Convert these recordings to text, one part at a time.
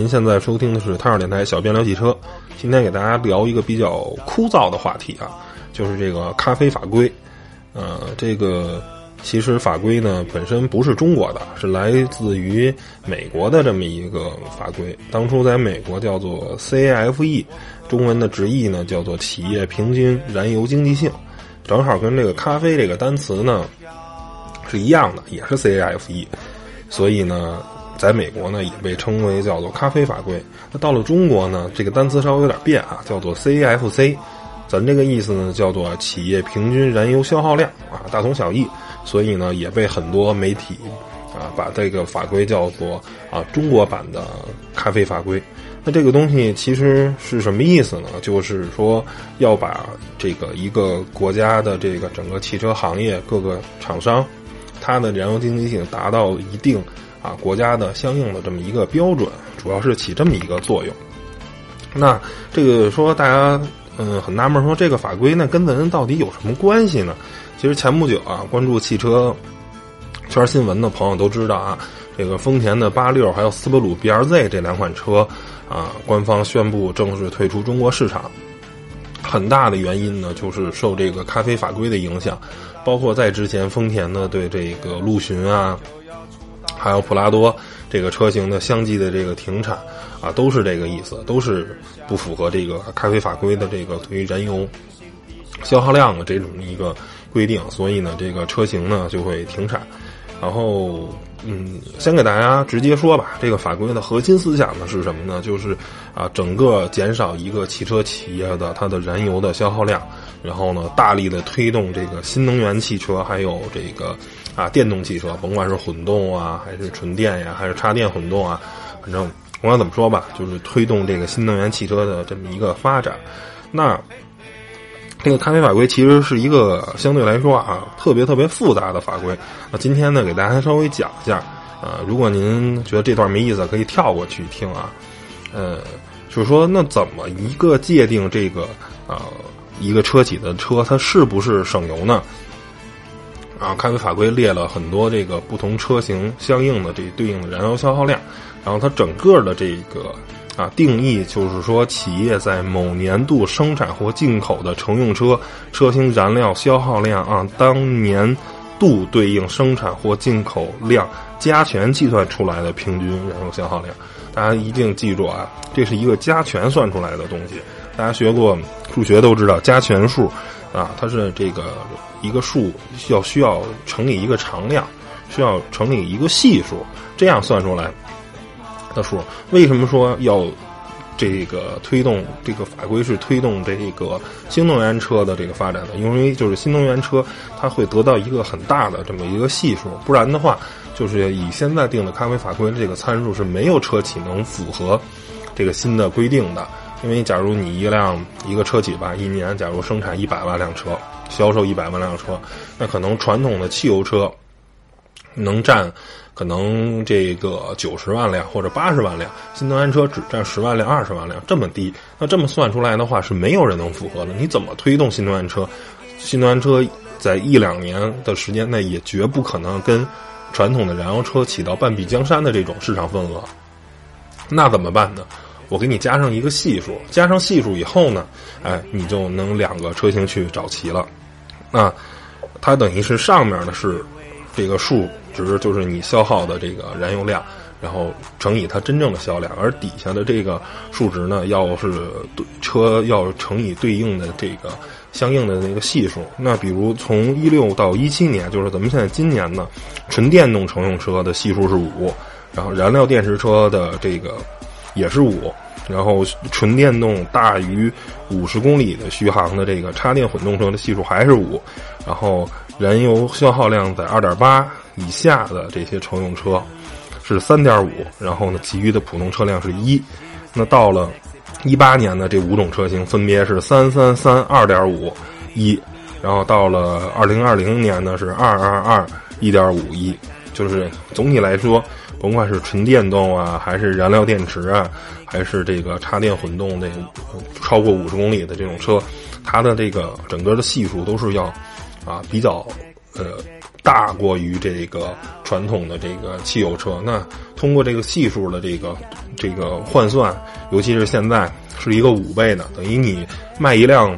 您现在收听的是汤尔电台小编聊汽车。今天给大家聊一个比较枯燥的话题啊，就是这个咖啡法规。呃，这个其实法规呢本身不是中国的，是来自于美国的这么一个法规。当初在美国叫做 CAFE，中文的直译呢叫做企业平均燃油经济性。正好跟这个咖啡这个单词呢是一样的，也是 CAFE，所以呢，在美国呢也被称为叫做咖啡法规。那到了中国呢，这个单词稍微有点变啊，叫做 CFC 咱这个意思呢叫做企业平均燃油消耗量啊，大同小异。所以呢，也被很多媒体啊把这个法规叫做啊中国版的咖啡法规。那这个东西其实是什么意思呢？就是说要把这个一个国家的这个整个汽车行业各个厂商，它的燃油经济性达到一定啊国家的相应的这么一个标准，主要是起这么一个作用。那这个说大家嗯很纳闷，说这个法规那跟咱到底有什么关系呢？其实前不久啊，关注汽车圈新闻的朋友都知道啊，这个丰田的八六还有斯巴鲁 B R Z 这两款车。啊，官方宣布正式退出中国市场，很大的原因呢，就是受这个咖啡法规的影响，包括在之前丰田呢对这个陆巡啊，还有普拉多这个车型的相继的这个停产啊，都是这个意思，都是不符合这个咖啡法规的这个对于燃油消耗量的这种一个规定，所以呢，这个车型呢就会停产，然后。嗯，先给大家直接说吧，这个法规的核心思想呢是什么呢？就是啊，整个减少一个汽车企业的它的燃油的消耗量，然后呢，大力的推动这个新能源汽车，还有这个啊电动汽车，甭管是混动啊，还是纯电呀，还是插电混动啊，反正甭管怎么说吧，就是推动这个新能源汽车的这么一个发展。那。这个咖啡法规其实是一个相对来说啊特别特别复杂的法规。那今天呢，给大家稍微讲一下。啊，如果您觉得这段没意思，可以跳过去听啊。呃，就是说，那怎么一个界定这个啊一个车企的车它是不是省油呢？啊，咖啡法规列了很多这个不同车型相应的这对应的燃油消耗量，然后它整个的这个。啊，定义就是说，企业在某年度生产或进口的乘用车车型燃料消耗量啊，当年度对应生产或进口量加权计算出来的平均燃油消耗量。大家一定记住啊，这是一个加权算出来的东西。大家学过数学都知道，加权数啊，它是这个一个数要需要乘以一个常量，需要乘以一个系数，这样算出来。的数，为什么说要这个推动这个法规是推动这个新能源车的这个发展呢？因为就是新能源车它会得到一个很大的这么一个系数，不然的话，就是以现在定的咖啡法规这个参数是没有车企能符合这个新的规定的。因为假如你一辆一个车企吧，一年假如生产一百万辆车，销售一百万辆车，那可能传统的汽油车能占。可能这个九十万辆或者八十万辆新能源车只占十万辆二十万辆这么低，那这么算出来的话是没有人能符合的。你怎么推动新能源车？新能源车在一两年的时间内也绝不可能跟传统的燃油车起到半壁江山的这种市场份额。那怎么办呢？我给你加上一个系数，加上系数以后呢，哎，你就能两个车型去找齐了。那它等于是上面的是这个数。值就是你消耗的这个燃油量，然后乘以它真正的销量，而底下的这个数值呢，要是对车要乘以对应的这个相应的那个系数。那比如从一六到一七年，就是咱们现在今年呢，纯电动乘用车的系数是五，然后燃料电池车的这个也是五，然后纯电动大于五十公里的续航的这个插电混动车的系数还是五，然后燃油消耗量在二点八。以下的这些乘用车是三点五，然后呢，其余的普通车辆是一。那到了一八年的这五种车型分别是三三三、二点五、一，然后到了二零二零年呢是二二二、一点五一。就是总体来说，甭管是纯电动啊，还是燃料电池啊，还是这个插电混动这超过五十公里的这种车，它的这个整个的系数都是要啊比较。呃大过于这个传统的这个汽油车。那通过这个系数的这个这个换算，尤其是现在是一个五倍的，等于你卖一辆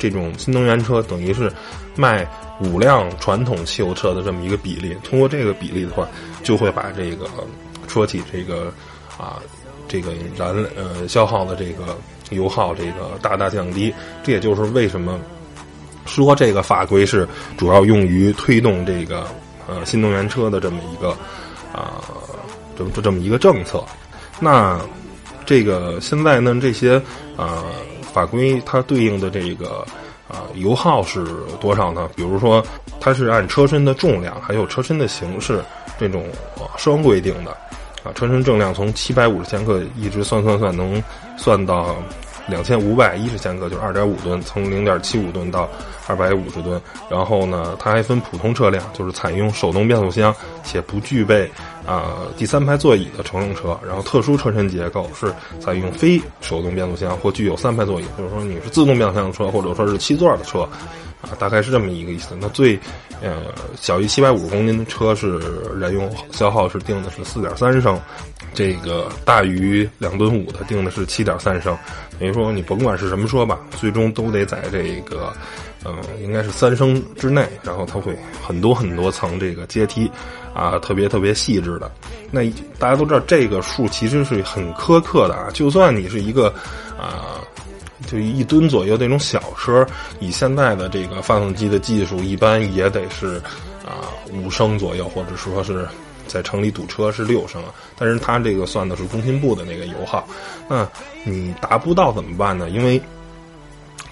这种新能源车，等于是卖五辆传统汽油车的这么一个比例。通过这个比例的话，就会把这个车企这个啊这个燃呃消耗的这个油耗这个大大降低。这也就是为什么。说这个法规是主要用于推动这个呃新能源车的这么一个啊这么这么一个政策。那这个现在呢这些啊法规它对应的这个啊油耗是多少呢？比如说它是按车身的重量还有车身的形式这种双规定的啊车身重量从七百五十千克一直算算算能算到。两千五百一十千克，就是二点五吨，从零点七五吨到二百五十吨。然后呢，它还分普通车辆，就是采用手动变速箱且不具备啊第三排座椅的乘用车。然后特殊车身结构是采用非手动变速箱或具有三排座椅，就是说你是自动变速箱的车，或者说是七座的车，啊，大概是这么一个意思。那最呃小于七百五十公斤的车是燃油消耗是定的是四点三升。这个大于两吨五的定的是七点三升，等于说你甭管是什么车吧，最终都得在这个，嗯，应该是三升之内。然后它会很多很多层这个阶梯，啊，特别特别细致的。那大家都知道这个数其实是很苛刻的啊，就算你是一个啊，就一吨左右那种小车，以现在的这个发动机的技术，一般也得是啊五升左右，或者说是。在城里堵车是六升，但是它这个算的是工信部的那个油耗，那你达不到怎么办呢？因为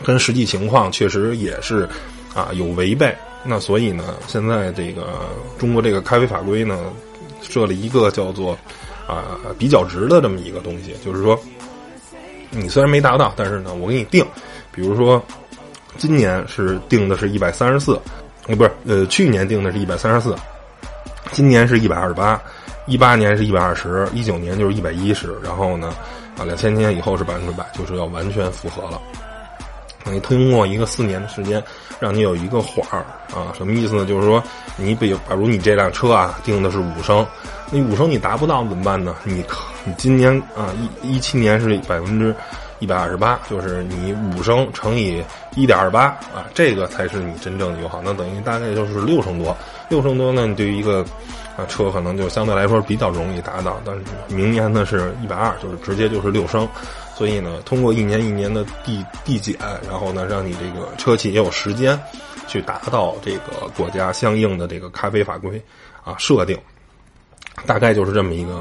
跟实际情况确实也是啊有违背，那所以呢，现在这个中国这个咖啡法规呢设了一个叫做啊比较值的这么一个东西，就是说你虽然没达到，但是呢我给你定，比如说今年是定的是一百三十四，呃不是呃去年定的是一百三十四。今年是一百二十八，一八年是一百二十，一九年就是一百一十，然后呢，啊，两千年以后是百分之百，就是要完全符合了。你通过一个四年的时间，让你有一个缓儿啊，什么意思呢？就是说，你比比如你这辆车啊定的是五升，那五升你达不到怎么办呢？你你今年啊一一七年是百分之一百二十八，就是你五升乘以一点二八啊，这个才是你真正的油耗，那等于大概就是六升多。六升多呢，你对于一个啊车可能就相对来说比较容易达到，但是明年呢是一百二，就是直接就是六升，所以呢，通过一年一年的递递减，然后呢，让你这个车企也有时间去达到这个国家相应的这个咖啡法规啊设定，大概就是这么一个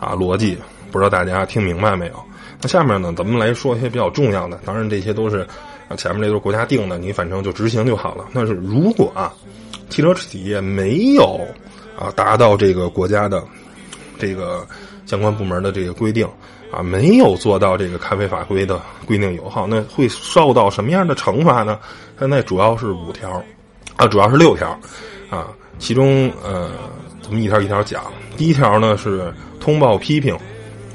啊逻辑，不知道大家听明白没有？那下面呢，咱们来说一些比较重要的，当然这些都是啊前面这都是国家定的，你反正就执行就好了。那是如果啊。汽车企业没有啊达到这个国家的这个相关部门的这个规定啊，没有做到这个咖啡法规的规定油耗，那会受到什么样的惩罚呢？现在主要是五条啊，主要是六条啊，其中呃，咱们一条一条讲。第一条呢是通报批评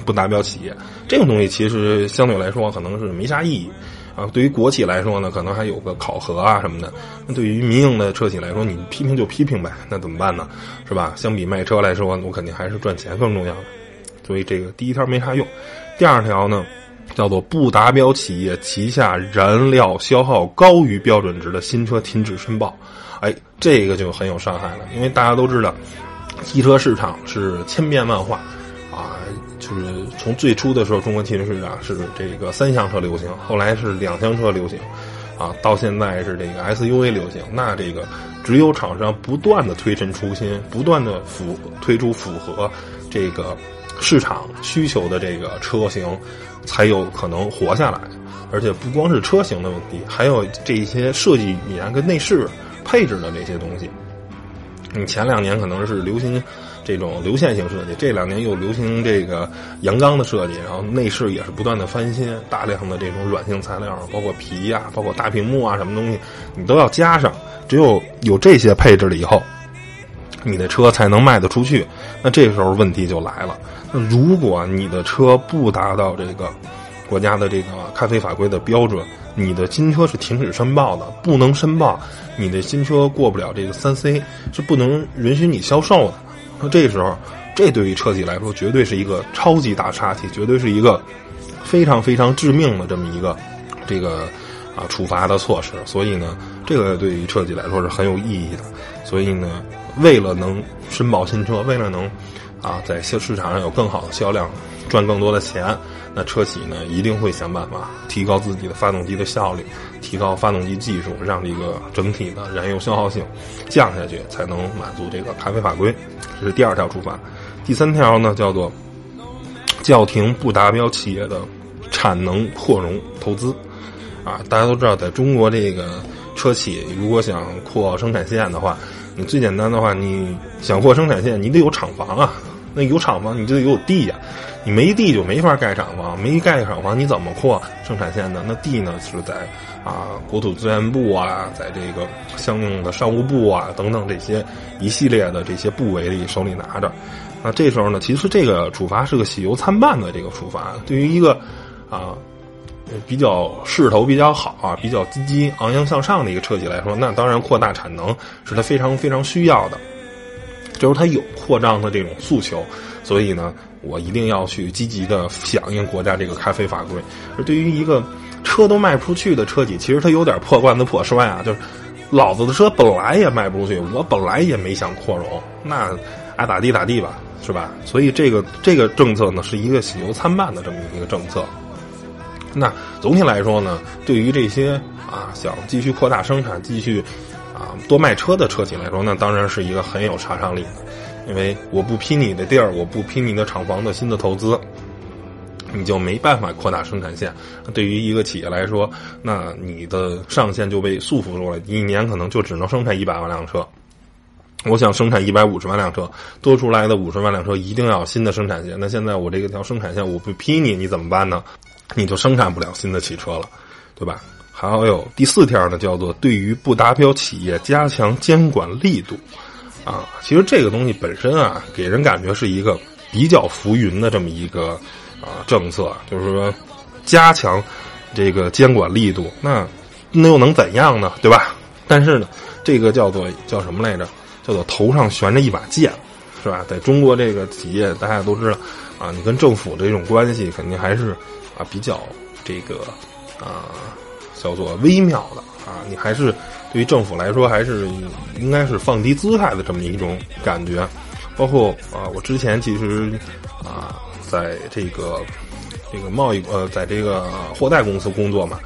不达标企业，这个东西其实相对来说可能是没啥意义。啊，对于国企来说呢，可能还有个考核啊什么的。那对于民营的车企来说，你批评就批评呗，那怎么办呢？是吧？相比卖车来说，我肯定还是赚钱更重要的。所以这个第一条没啥用。第二条呢，叫做不达标企业旗下燃料消耗高于标准值的新车停止申报。哎，这个就很有伤害了，因为大家都知道，汽车市场是千变万化啊。就是从最初的时候，中国汽车市场是这个三厢车流行，后来是两厢车流行，啊，到现在是这个 SUV 流行。那这个只有厂商不断的推陈出新，不断的符推出符合这个市场需求的这个车型，才有可能活下来。而且不光是车型的问题，还有这些设计语言跟内饰配置的这些东西。你前两年可能是流行。这种流线型设计，这两年又流行这个阳刚的设计，然后内饰也是不断的翻新，大量的这种软性材料，包括皮呀，包括大屏幕啊，什么东西你都要加上。只有有这些配置了以后，你的车才能卖得出去。那这时候问题就来了，那如果你的车不达到这个国家的这个咖啡法规的标准，你的新车是停止申报的，不能申报，你的新车过不了这个三 C，是不能允许你销售的。那这时候，这对于车企来说，绝对是一个超级大杀器，绝对是一个非常非常致命的这么一个这个啊处罚的措施。所以呢，这个对于车企来说是很有意义的。所以呢，为了能申报新车，为了能啊在销市场上有更好的销量，赚更多的钱。那车企呢一定会想办法提高自己的发动机的效率，提高发动机技术，让这个整体的燃油消耗性降下去，才能满足这个咖啡法规。这是第二条处罚。第三条呢叫做叫停不达标企业的产能扩容投资。啊，大家都知道，在中国这个车企如果想扩生产线的话，你最简单的话，你想扩生产线，你得有厂房啊。那有厂房，你就得有地呀。你没地就没法盖厂房，没盖厂房你怎么扩生产线呢？那地呢是在啊国土资源部啊，在这个相应的商务部啊等等这些一系列的这些部委里手里拿着。那这时候呢，其实这个处罚是个喜忧参半的这个处罚。对于一个啊比较势头比较好啊、比较积极昂扬向上的一个车企来说，那当然扩大产能是它非常非常需要的，就是它有扩张的这种诉求，所以呢。我一定要去积极的响应国家这个咖啡法规。而对于一个车都卖不出去的车企，其实它有点破罐子破摔啊，就是老子的车本来也卖不出去，我本来也没想扩容，那爱咋地咋地吧，是吧？所以这个这个政策呢，是一个喜忧参半的这么一个政策。那总体来说呢，对于这些啊想继续扩大生产、继续啊多卖车的车企来说，那当然是一个很有杀伤力的。因为我不批你的地儿，我不批你的厂房的新的投资，你就没办法扩大生产线。对于一个企业来说，那你的上限就被束缚住了，一年可能就只能生产一百万辆车。我想生产一百五十万辆车，多出来的五十万辆车一定要新的生产线。那现在我这个条生产线我不批你，你怎么办呢？你就生产不了新的汽车了，对吧？还有第四条呢，叫做对于不达标企业加强监管力度。啊，其实这个东西本身啊，给人感觉是一个比较浮云的这么一个啊政策，就是说加强这个监管力度，那那又能怎样呢？对吧？但是呢，这个叫做叫什么来着？叫做头上悬着一把剑，是吧？在中国这个企业，大家都知道啊，你跟政府这种关系肯定还是啊比较这个啊叫做微妙的啊，你还是。对于政府来说，还是应该是放低姿态的这么一种感觉。包括啊，我之前其实啊，在这个这个贸易呃，在这个货代公司工作嘛。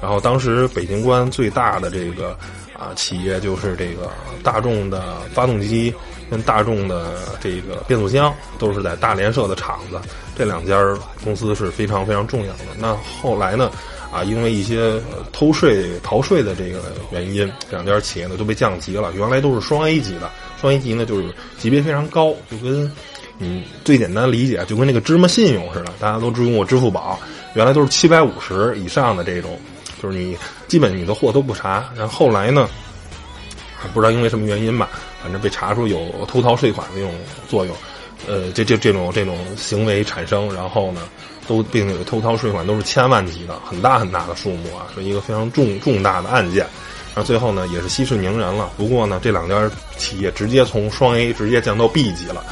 然后当时北京关最大的这个啊企业就是这个大众的发动机跟大众的这个变速箱，都是在大连设的厂子。这两家公司是非常非常重要的。那后来呢？啊，因为一些偷税逃税的这个原因，两家企业呢都被降级了。原来都是双 A 级的，双 A 级呢就是级别非常高，就跟嗯最简单理解，就跟那个芝麻信用似的。大家都用过支付宝，原来都是七百五十以上的这种，就是你基本你的货都不查。然后后来呢，不知道因为什么原因吧，反正被查出有偷逃税款的这种作用，呃，这这这种这种行为产生，然后呢。都并且偷逃税款都是千万级的，很大很大的数目啊，是一个非常重重大的案件。然后最后呢，也是息事宁人了。不过呢，这两家企业直接从双 A 直接降到 B 级了，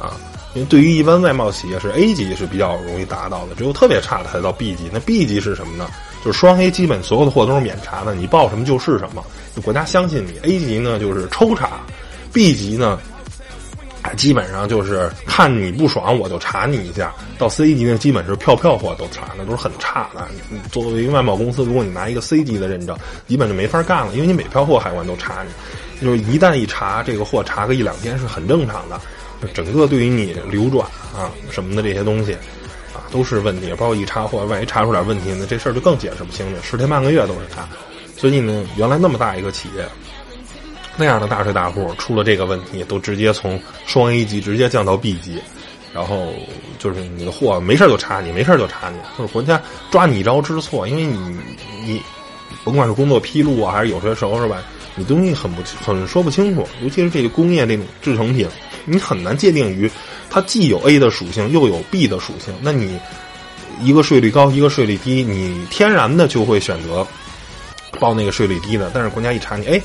啊，因为对于一般外贸企业是 A 级是比较容易达到的，只有特别差的才到 B 级。那 B 级是什么呢？就是双 A 基本所有的货都是免查的，你报什么就是什么，国家相信你。A 级呢就是抽查，B 级呢。基本上就是看你不爽，我就查你一下。到 C 级呢，基本是票票货都查，那都是很差的。作为一个外贸公司，如果你拿一个 C 级的认证，基本就没法干了，因为你每票货海关都查你。就是一旦一查，这个货查个一两天是很正常的。整个对于你流转啊什么的这些东西啊都是问题。包括一查货，万一查出点问题呢，这事儿就更解释不清了，十天半个月都是查。所以呢，原来那么大一个企业。那样的大税大户出了这个问题，都直接从双 A 级直接降到 B 级，然后就是你的货没事就查你，没事就查你，就是国家抓你一招知错，因为你你甭管是工作披露啊，还是有些时候是吧，你东西很不很说不清楚，尤其是这个工业这种制成品，你很难界定于它既有 A 的属性又有 B 的属性，那你一个税率高，一个税率低，你天然的就会选择报那个税率低的。但是国家一查你，哎，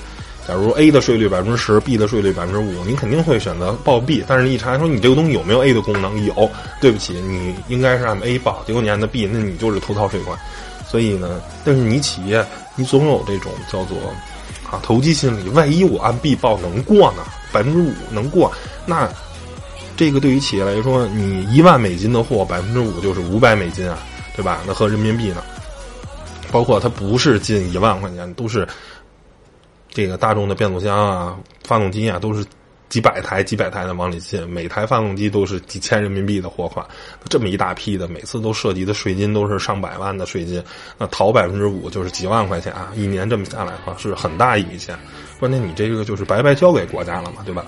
假如 A 的税率百分之十，B 的税率百分之五，你肯定会选择报 B。但是一查说你这个东西有没有 A 的功能？有，对不起，你应该是按 A 报，结果你按的 B，那你就是偷逃税款。所以呢，但是你企业，你总有这种叫做啊投机心理。万一我按 B 报能过呢？百分之五能过，那这个对于企业来说，你一万美金的货，百分之五就是五百美金啊，对吧？那合人民币呢？包括它不是进一万块钱，都是这个大众的变速箱啊、发动机啊，都是。几百台、几百台的往里进，每台发动机都是几千人民币的货款，这么一大批的，每次都涉及的税金都是上百万的税金，那逃百分之五就是几万块钱啊！一年这么下来的话，是很大一笔钱。关键你这个就是白白交给国家了嘛，对吧？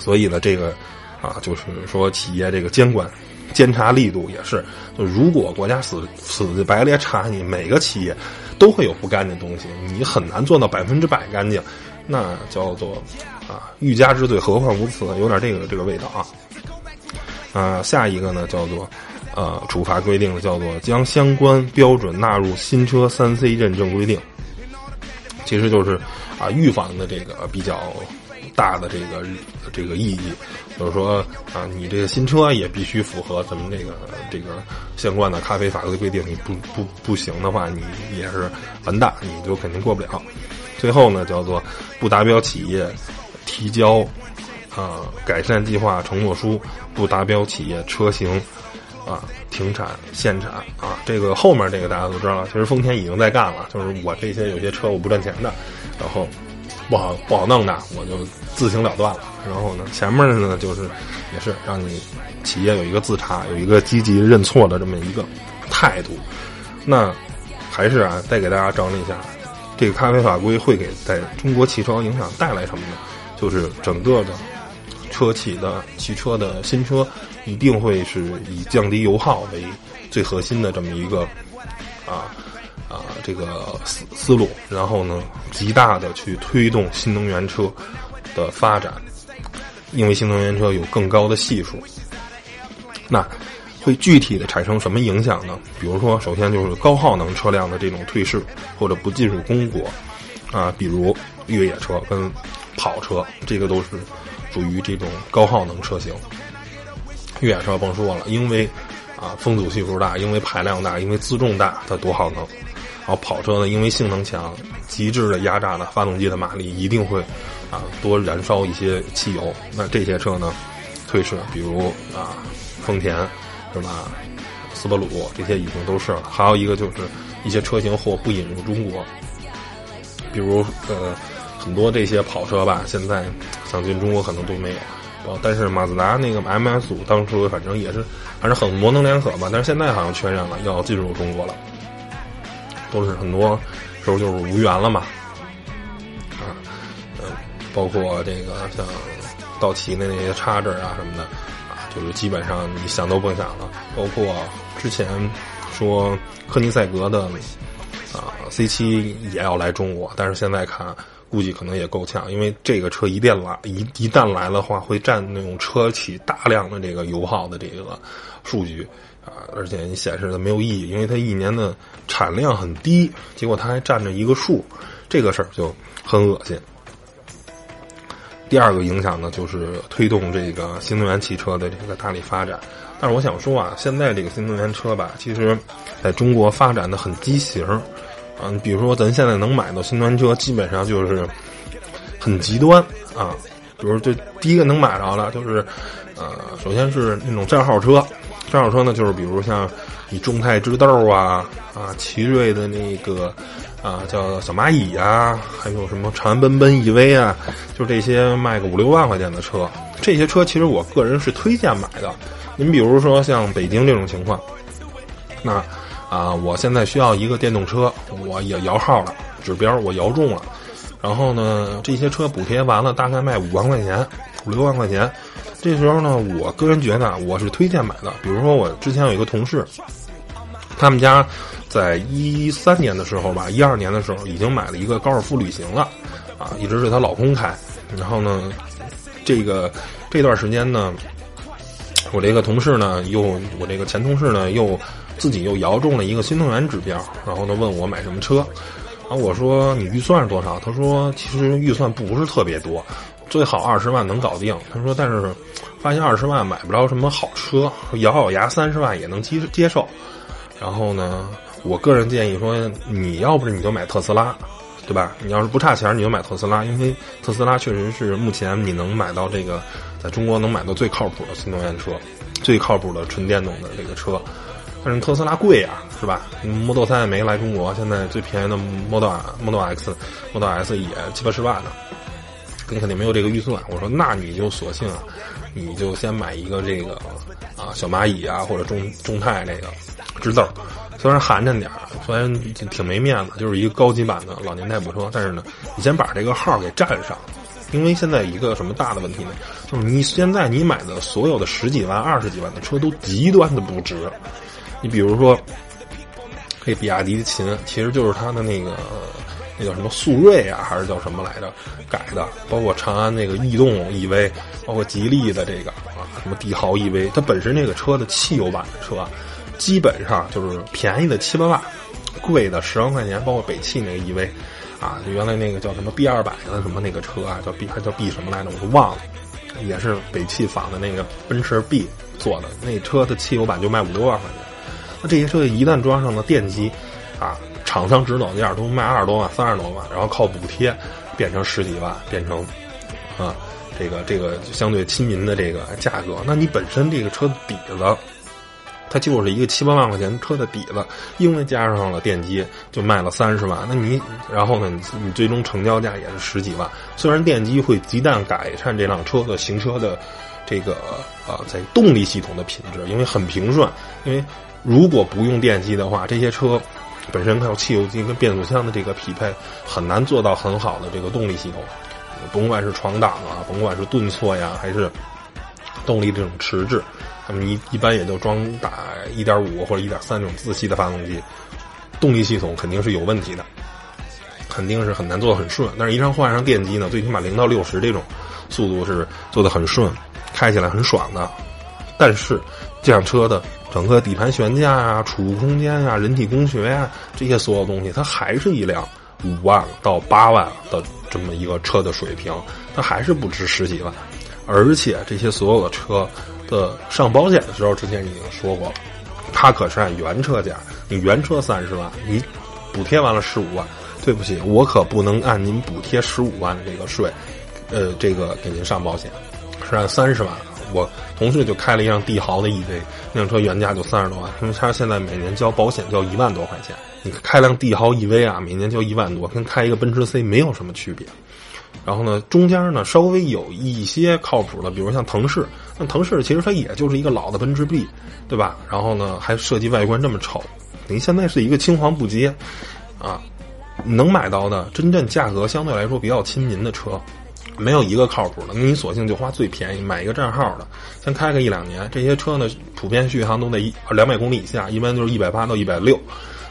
所以呢，这个啊，就是说企业这个监管、监察力度也是，就如果国家死死白咧查你，每个企业都会有不干净东西，你很难做到百分之百干净。那叫做啊，欲加之罪，何患无辞？有点这个这个味道啊。啊，下一个呢叫做呃，处罚规定的叫做将相关标准纳入新车三 C 认证规定。其实就是啊，预防的这个比较大的这个这个意义，就是说啊，你这个新车也必须符合咱们这个这个相关的咖啡法规规定，你不不不行的话，你也是完蛋，你就肯定过不了。最后呢，叫做不达标企业提交啊改善计划承诺书，不达标企业车型啊停产限产啊。这个后面这个大家都知道了，其实丰田已经在干了，就是我这些有些车我不赚钱的，然后不好不好弄的，我就自行了断了。然后呢，前面呢就是也是让你企业有一个自查，有一个积极认错的这么一个态度。那还是啊，再给大家整理一下。这个咖啡法规会给在中国汽车影响带来什么呢？就是整个的车企的汽车的新车一定会是以降低油耗为最核心的这么一个啊啊这个思思路，然后呢，极大的去推动新能源车的发展，因为新能源车有更高的系数。那。会具体的产生什么影响呢？比如说，首先就是高耗能车辆的这种退市或者不进入中国，啊，比如越野车跟跑车，这个都是属于这种高耗能车型。越野车甭说了，因为啊风阻系数大，因为排量大，因为自重大，它多耗能。然后跑车呢，因为性能强，极致的压榨的发动机的马力一定会啊多燃烧一些汽油。那这些车呢退市，比如啊丰田。是吧？斯巴鲁这些已经都是了。还有一个就是一些车型或不引入中国，比如呃很多这些跑车吧，现在想进中国可能都没有。哦但是马自达那个 MS 五当初反正也是还是很模棱两可吧。但是现在好像确认了要进入中国了，都是很多时候就是无缘了嘛。啊，嗯，包括这个像道奇的那些叉子啊什么的。就是基本上你想都甭想了，包括之前说科尼赛格的啊 C 七也要来中国，但是现在看估计可能也够呛，因为这个车一旦来一一旦来的话，会占那种车企大量的这个油耗的这个数据啊，而且你显示的没有意义，因为它一年的产量很低，结果它还占着一个数，这个事儿就很恶心。第二个影响呢，就是推动这个新能源汽车的这个大力发展。但是我想说啊，现在这个新能源车吧，其实在中国发展的很畸形。嗯，比如说咱现在能买到新能源车，基本上就是很极端啊。比如这第一个能买着的，就是呃，首先是那种账号车。账号车呢，就是比如像你众泰知豆啊，啊，奇瑞的那个。啊，叫小蚂蚁啊，还有什么长安奔奔 EV 啊，就这些卖个五六万块钱的车，这些车其实我个人是推荐买的。您比如说像北京这种情况，那啊，我现在需要一个电动车，我也摇号了，指标我摇中了，然后呢，这些车补贴完了，大概卖五万块钱，五六万块钱。这时候呢，我个人觉得我是推荐买的。比如说我之前有一个同事，他们家。在一三年的时候吧，一二年的时候已经买了一个高尔夫旅行了，啊，一直是她老公开。然后呢，这个这段时间呢，我这个同事呢，又我这个前同事呢，又自己又摇中了一个新能源指标，然后呢问我买什么车，然后我说你预算是多少？他说其实预算不是特别多，最好二十万能搞定。他说但是发现二十万买不着什么好车，咬咬牙三十万也能接接受。然后呢，我个人建议说，你要不是你就买特斯拉。对吧？你要是不差钱，你就买特斯拉，因为特斯拉确实是目前你能买到这个，在中国能买到最靠谱的新能源车，最靠谱的纯电动的这个车。但是特斯拉贵啊，是吧？Model 3也没来中国，现在最便宜的 Model Model X、Model S 也七八十万呢，你肯定没有这个预算。我说，那你就索性啊，你就先买一个这个啊小蚂蚁啊，或者众众泰这个智豆。虽然寒碜点儿，虽然挺没面子，就是一个高级版的老年代步车，但是呢，你先把这个号给占上，因为现在一个什么大的问题呢？就是你现在你买的所有的十几万、二十几万的车都极端的不值。你比如说，这比亚迪的秦，其实就是它的那个那叫什么速锐啊，还是叫什么来着改的？包括长安那个逸动 EV，包括吉利的这个啊什么帝豪 EV，它本身这个车的汽油版的车。基本上就是便宜的七八万，贵的十万块钱，包括北汽那个 EV，啊，原来那个叫什么 B 二百的什么那个车啊，叫 B 还叫 B 什么来着，我都忘了，也是北汽仿的那个奔驰 B 做的，那车的汽油版就卖五六万块钱。那这些车一旦装上了电机，啊，厂商指导价都卖二十多万、三十多万，然后靠补贴变成十几万，变成啊，这个这个相对亲民的这个价格。那你本身这个车底子。它就是一个七八万块钱车的底子，因为加上了电机，就卖了三十万。那你然后呢？你你最终成交价也是十几万。虽然电机会极大改善这辆车的行车的这个呃在动力系统的品质，因为很平顺。因为如果不用电机的话，这些车本身靠汽油机跟变速箱的这个匹配，很难做到很好的这个动力系统。甭管是闯挡啊，甭管是顿挫呀，还是动力这种迟滞。他们一一般也就装打一点五或者一点三这种自吸的发动机，动力系统肯定是有问题的，肯定是很难做的很顺。但是，一旦换上电机呢，最起码零到六十这种速度是做的很顺，开起来很爽的。但是，这辆车的整个底盘悬架啊、储物空间啊、人体工学呀这些所有东西，它还是一辆五万到八万的这么一个车的水平，它还是不值十几万。而且，这些所有的车。的上保险的时候，之前已经说过了，它可是按原车价，你原车三十万，你补贴完了十五万，对不起，我可不能按您补贴十五万的这个税，呃，这个给您上保险，是按三十万。我同事就开了一辆帝豪的 EV，那辆车原价就三十多万，因为他现在每年交保险交一万多块钱，你开辆帝豪 EV 啊，每年交一万多，跟开一个奔驰 C 没有什么区别。然后呢，中间呢稍微有一些靠谱的，比如像腾势。那腾势其实它也就是一个老的奔驰 B，对吧？然后呢，还设计外观这么丑。你现在是一个青黄不接，啊，能买到的真正价格相对来说比较亲民的车，没有一个靠谱的。那你索性就花最便宜买一个账号的，先开个一两年。这些车呢，普遍续航都在一两百公里以下，一般就是一百八到一百六。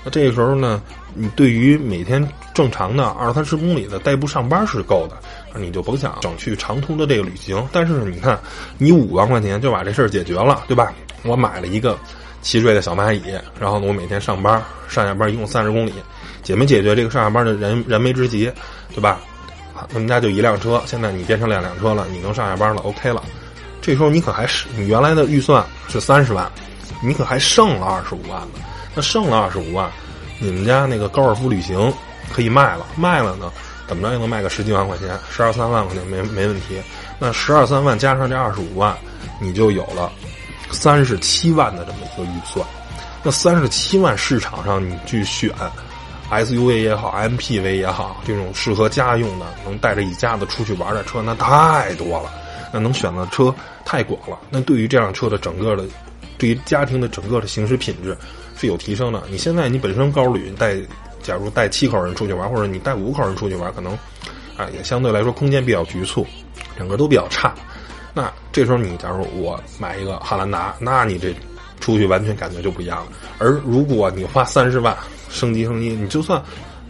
那这个时候呢，你对于每天正常的二三十公里的代步上班是够的，你就甭想整去长途的这个旅行。但是你看，你五万块钱就把这事儿解决了，对吧？我买了一个奇瑞的小蚂蚁，然后呢，我每天上班上下班一共三十公里，解没解决这个上下班的人燃眉之急，对吧？他们家就一辆车，现在你变成两辆车了，你能上下班了，OK 了。这时候你可还是你原来的预算是三十万，你可还剩了二十五万呢。那剩了二十五万，你们家那个高尔夫旅行可以卖了，卖了呢，怎么着也能卖个十几万块钱，十二三万块钱没没问题。那十二三万加上这二十五万，你就有了三十七万的这么一个预算。那三十七万市场上你去选 SUV 也好，MPV 也好，这种适合家用的，能带着一家子出去玩的车，那太多了，那能选的车太广了。那对于这辆车的整个的，对于家庭的整个的行驶品质。是有提升的。你现在你本身高旅带，假如带七口人出去玩，或者你带五口人出去玩，可能啊也相对来说空间比较局促，整个都比较差。那这时候你假如我买一个汉兰达，那你这出去完全感觉就不一样了。而如果你花三十万升级升级，你就算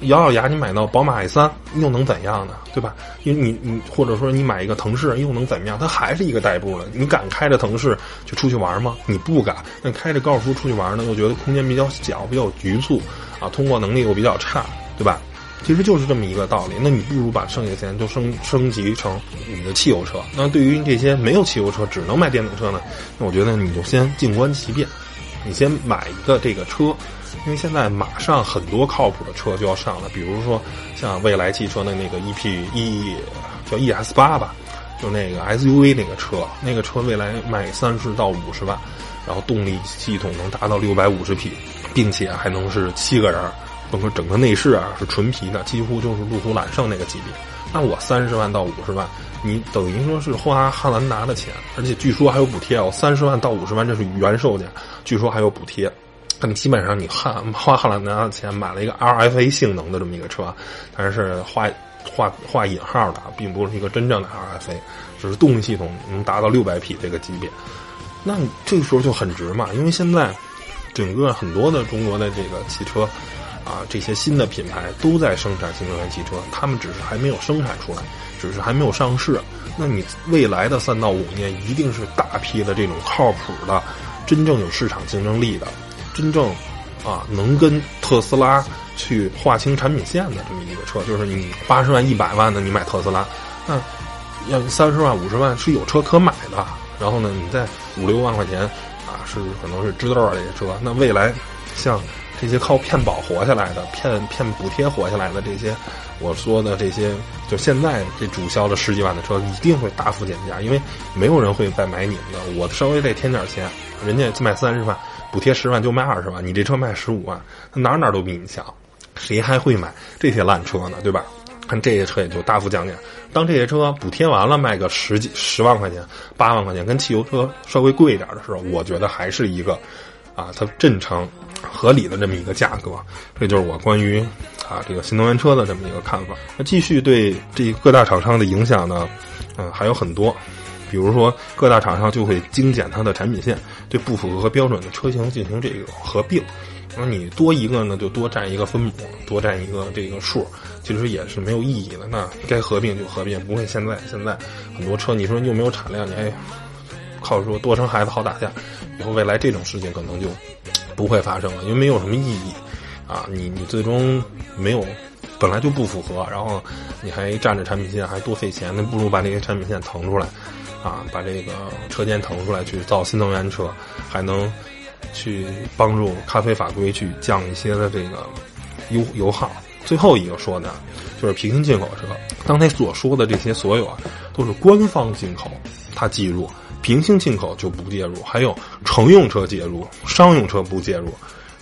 咬咬牙，你买到宝马 i 三又能怎样呢？对吧？因为你你或者说你买一个腾势又能怎么样？它还是一个代步的。你敢开着腾势就出去玩吗？你不敢。那开着高尔夫出去玩呢，又觉得空间比较小，比较局促啊，通过能力又比较差，对吧？其实就是这么一个道理。那你不如把剩下的钱就升升级成你的汽油车。那对于这些没有汽油车只能买电动车呢，那我觉得你就先静观其变，你先买一个这个车。因为现在马上很多靠谱的车就要上了，比如说像蔚来汽车的那个 E P E 叫 E S 八吧，就那个 S U V 那个车，那个车未来卖三十到五十万，然后动力系统能达到六百五十匹，并且还能是七个人，包括整个内饰啊是纯皮的，几乎就是路虎揽胜那个级别。那我三十万到五十万，你等于说是花汉兰达的钱，而且据说还有补贴哦，三十万到五十万这是原售价，据说还有补贴。那么基本上你花花汉兰达的钱买了一个 RFA 性能的这么一个车，但是画画画引号的，并不是一个真正的 RFA，只是动力系统能达到六百匹这个级别。那这个时候就很值嘛，因为现在整个很多的中国的这个汽车啊，这些新的品牌都在生产新能源汽车，他们只是还没有生产出来，只是还没有上市。那你未来的三到五年，一定是大批的这种靠谱的、真正有市场竞争力的。真正，啊，能跟特斯拉去划清产品线的这么一个车，就是你八十万、一百万的你买特斯拉，那要三十万、五十万是有车可买的。然后呢，你再五六万块钱，啊，是可能是知道这些车。那未来像这些靠骗保活下来的、骗骗补贴活下来的这些，我说的这些，就现在这主销的十几万的车，一定会大幅减价，因为没有人会再买你们的。我稍微再添点钱，人家卖三十万。补贴十万就卖二十万，你这车卖十五万，哪哪都比你强，谁还会买这些烂车呢？对吧？看这些车也就大幅降价。当这些车补贴完了，卖个十几十万块钱、八万块钱，跟汽油车稍微贵一点的时候，我觉得还是一个啊，它正常合理的这么一个价格。这就是我关于啊这个新能源车的这么一个看法。那继续对这各大厂商的影响呢，嗯，还有很多。比如说，各大厂商就会精简它的产品线，对不符合标准的车型进行这个合并。那你多一个呢，就多占一个分母，多占一个这个数，其实也是没有意义的。那该合并就合并，不会现在现在很多车，你说又没有产量，你还靠说多生孩子好打架，以后未来这种事情可能就不会发生了，因为没有什么意义啊。你你最终没有本来就不符合，然后你还占着产品线，还多费钱，那不如把这些产品线腾出来。啊，把这个车间腾出来去造新能源车，还能去帮助咖啡法规去降一些的这个油油耗。最后一个说的，就是平行进口车。刚才所说的这些所有啊，都是官方进口，它计入；平行进口就不介入。还有乘用车介入，商用车不介入。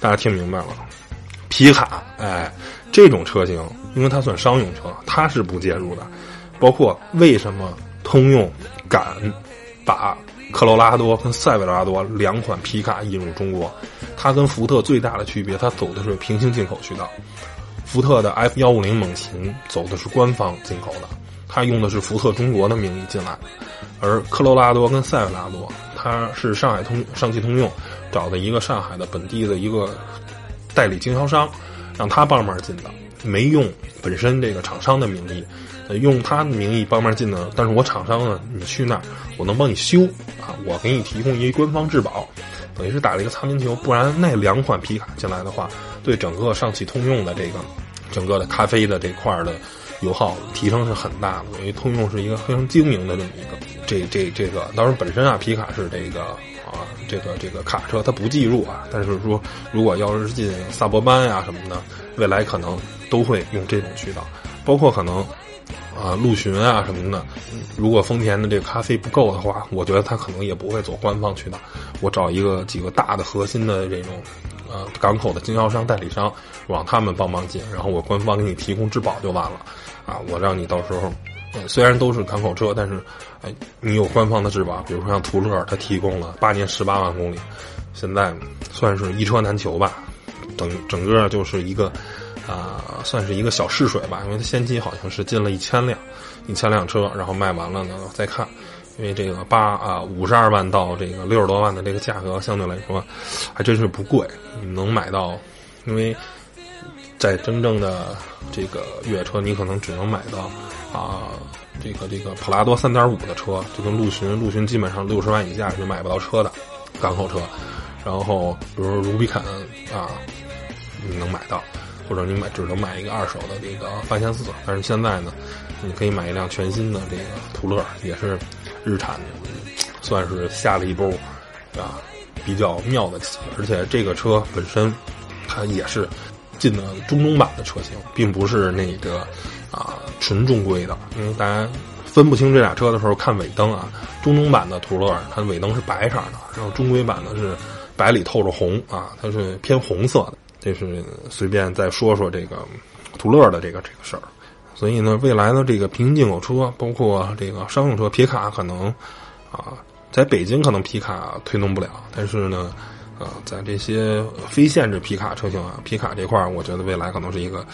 大家听明白了？皮卡，哎，这种车型，因为它算商用车，它是不介入的。包括为什么通用？敢把科罗拉多跟塞维拉多两款皮卡引入中国，它跟福特最大的区别，它走的是平行进口渠道。福特的 F 幺五零猛禽走的是官方进口的，它用的是福特中国的名义进来，而科罗拉多跟塞维拉多，它是上海通上汽通用找的一个上海的本地的一个代理经销商，让他帮忙进的，没用本身这个厂商的名义。用他的名义帮忙进的，但是我厂商呢，你去那儿，我能帮你修啊，我给你提供一官方质保，等于是打了一个擦边球。不然那两款皮卡进来的话，对整个上汽通用的这个整个的咖啡的这块的油耗提升是很大的。因为通用是一个非常精明的这么一个这这这个，当然本身啊皮卡是这个啊这个这个卡车它不计入啊，但是说如果要是进萨博班呀什么的，未来可能都会用这种渠道，包括可能。啊，陆巡啊什么的，如果丰田的这个咖啡不够的话，我觉得他可能也不会走官方渠道。我找一个几个大的核心的这种，呃，港口的经销商、代理商，往他们帮忙进，然后我官方给你提供质保就完了。啊，我让你到时候，虽然都是港口车，但是，哎，你有官方的质保。比如说像途乐，它提供了八年十八万公里，现在算是一车难求吧。整整个就是一个。啊，算是一个小试水吧，因为它先期好像是进了一千辆，一千辆车，然后卖完了呢再看，因为这个八啊五十二万到这个六十多万的这个价格相对来说还真是不贵，你能买到，因为在真正的这个越野车，你可能只能买到啊，这个这个普拉多三点五的车，就跟陆巡，陆巡基本上六十万以下是买不到车的港口车。然后，比如说卢比肯啊，你能买到，或者你买只能买一个二手的这个发现四。但是现在呢，你可以买一辆全新的这个途乐，也是日产，算是下了一波啊比较妙的棋。而且这个车本身它也是。进的中东版的车型，并不是那个啊纯中规的，因为大家分不清这俩车的时候，看尾灯啊。中东版的途乐，它的尾灯是白色的，然后中规版的是白里透着红啊，它是偏红色的。这是随便再说说这个途乐的这个这个事儿。所以呢，未来的这个平行进口车，包括这个商用车皮卡，可能啊，在北京可能皮卡推动不了，但是呢。啊，在这些非限制皮卡车型啊，皮卡这块儿，我觉得未来可能是一个，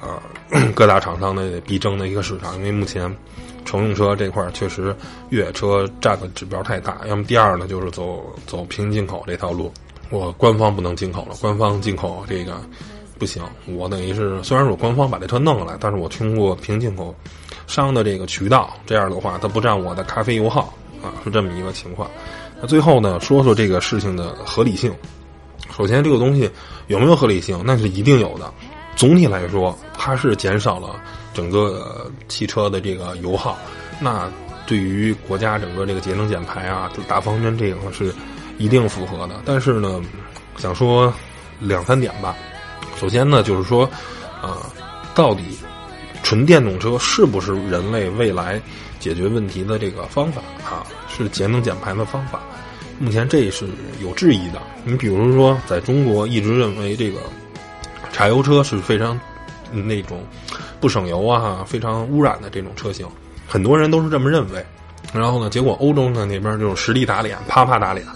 呃，各大厂商的必争的一个市场。因为目前乘用车这块儿确实越野车占的指标太大。要么第二呢，就是走走平行进口这条路，我官方不能进口了，官方进口这个不行。我等于是虽然说官方把这车弄过来，但是我通过平进口商的这个渠道，这样的话它不占我的咖啡油耗啊，是这么一个情况。那最后呢，说说这个事情的合理性。首先，这个东西有没有合理性，那是一定有的。总体来说，它是减少了整个汽车的这个油耗。那对于国家整个这个节能减排啊，就大方针这个是一定符合的。但是呢，想说两三点吧。首先呢，就是说，啊，到底纯电动车是不是人类未来解决问题的这个方法啊？是节能减排的方法，目前这是有质疑的。你比如说，在中国一直认为这个柴油车是非常那种不省油啊、非常污染的这种车型，很多人都是这么认为。然后呢，结果欧洲呢那边就是实力打脸，啪啪打脸。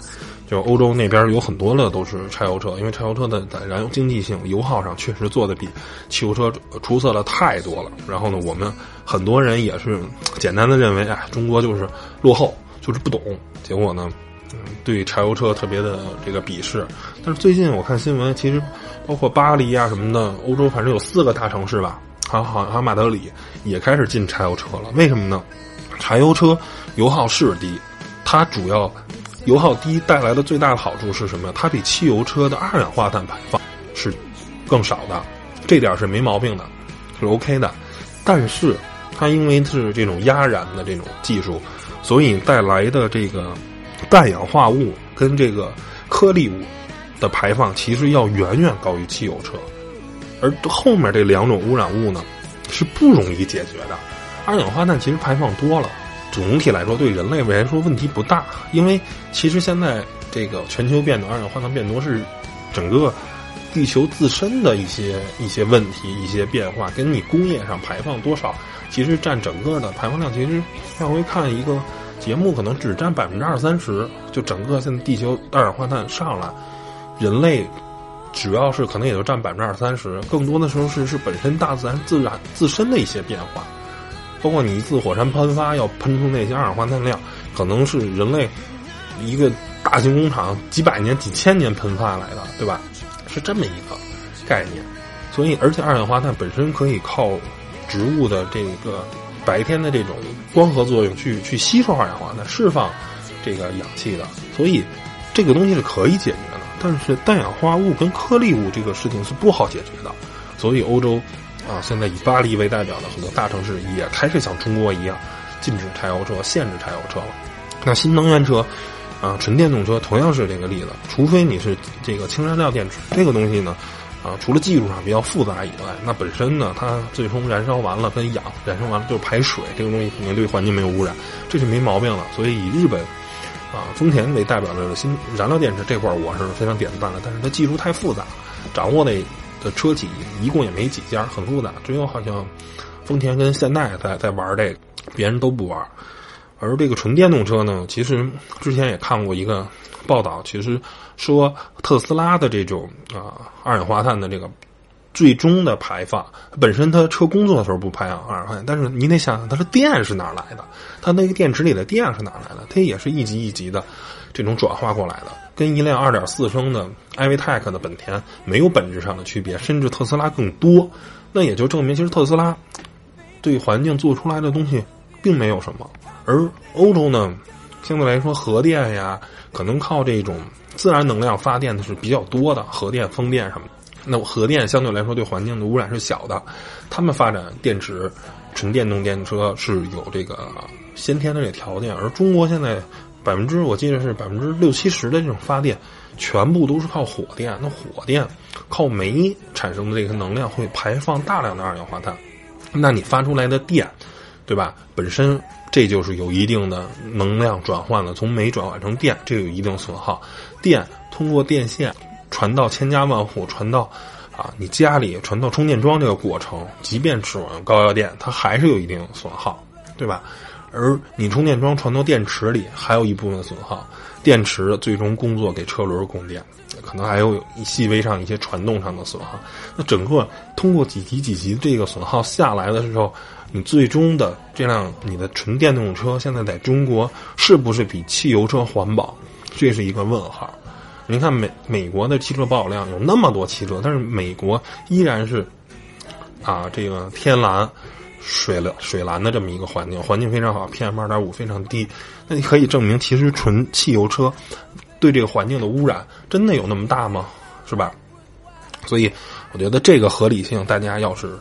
就欧洲那边有很多的都是柴油车，因为柴油车的在燃油经济性、油耗上确实做的比汽油车出色了太多了。然后呢，我们很多人也是简单的认为，哎，中国就是落后。就是不懂，结果呢，嗯，对柴油车特别的这个鄙视。但是最近我看新闻，其实包括巴黎啊什么的，欧洲反正有四个大城市吧，好好还有马德里也开始进柴油车了。为什么呢？柴油车油耗是低，它主要油耗低带来的最大的好处是什么？它比汽油车的二氧化碳排放是更少的，这点是没毛病的，是 OK 的。但是它因为是这种压燃的这种技术。所以带来的这个氮氧化物跟这个颗粒物的排放，其实要远远高于汽油车，而后面这两种污染物呢，是不容易解决的。二氧化碳其实排放多了，总体来说对人类来说问题不大，因为其实现在这个全球变暖，二氧化碳变多是整个地球自身的一些一些问题、一些变化，跟你工业上排放多少。其实占整个的排放量，其实上回看一个节目，可能只占百分之二三十。就整个现在地球二氧化碳上来，人类主要是可能也就占百分之二三十，更多的时候是是本身大自然自然自身的一些变化。包括你一次火山喷发要喷出那些二氧化碳量，可能是人类一个大型工厂几百年、几千年喷发来的，对吧？是这么一个概念。所以，而且二氧化碳本身可以靠。植物的这个白天的这种光合作用，去去吸收二氧化碳，释放这个氧气的，所以这个东西是可以解决的。但是氮氧化物跟颗粒物这个事情是不好解决的，所以欧洲啊，现在以巴黎为代表的很多大城市也开始像中国一样禁止柴油车、限制柴油车了。那新能源车啊，纯电动车同样是这个例子，除非你是这个氢燃料电池这个东西呢。啊，除了技术上比较复杂以外，那本身呢，它最终燃烧完了跟氧燃烧完了就是排水，这个东西肯定对环境没有污染，这是没毛病的。所以以日本啊丰田为代表的新燃料电池这块，我是非常点赞的。但是它技术太复杂，掌握的的车企一共也没几家，很复杂。只有好像丰田跟现代在在玩这个，别人都不玩。而这个纯电动车呢，其实之前也看过一个。报道其实说特斯拉的这种啊二氧化碳的这个最终的排放，本身它车工作的时候不排放二氧化碳，但是你得想想它的电是哪来的，它那个电池里的电是哪来的，它也是一级一级的这种转化过来的，跟一辆二点四升的 iVTEC 的本田没有本质上的区别，甚至特斯拉更多。那也就证明，其实特斯拉对环境做出来的东西并没有什么，而欧洲呢，相对来说核电呀，可能靠这种自然能量发电的是比较多的，核电、风电什么。那核电相对来说对环境的污染是小的，他们发展电池、纯电动电车是有这个先天的这条件，而中国现在百分之我记得是百分之六七十的这种发电，全部都是靠火电。那火电靠煤产生的这个能量会排放大量的二氧化碳，那你发出来的电，对吧？本身这就是有一定的能量转换了，从煤转换成电，这有一定损耗。电通过电线。传到千家万户，传到啊你家里，传到充电桩这个过程，即便使用高压电，它还是有一定损耗，对吧？而你充电桩传到电池里，还有一部分损耗，电池最终工作给车轮供电，可能还有细微上一些传动上的损耗。那整个通过几级几级这个损耗下来的时候，你最终的这辆你的纯电动车现在在中国是不是比汽油车环保？这是一个问号。您看美美国的汽车保有量有那么多汽车，但是美国依然是啊这个天蓝、水蓝、水蓝的这么一个环境，环境非常好，PM 二点五非常低。那你可以证明，其实纯汽油车对这个环境的污染真的有那么大吗？是吧？所以我觉得这个合理性，大家要是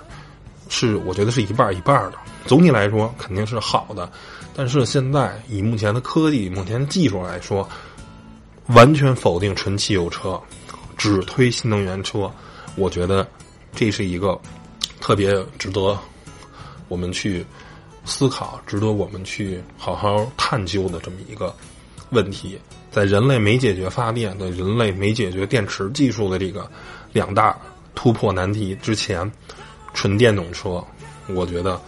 是我觉得是一半一半的。总体来说肯定是好的，但是现在以目前的科技、目前技术来说。完全否定纯汽油车，只推新能源车，我觉得这是一个特别值得我们去思考、值得我们去好好探究的这么一个问题。在人类没解决发电的、人类没解决电池技术的这个两大突破难题之前，纯电动车，我觉得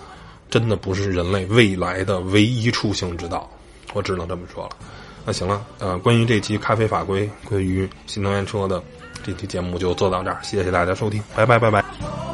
真的不是人类未来的唯一出行之道。我只能这么说了。那行了，呃，关于这期咖啡法规，关于新能源车的这期节目就做到这儿，谢谢大家收听，拜拜拜拜。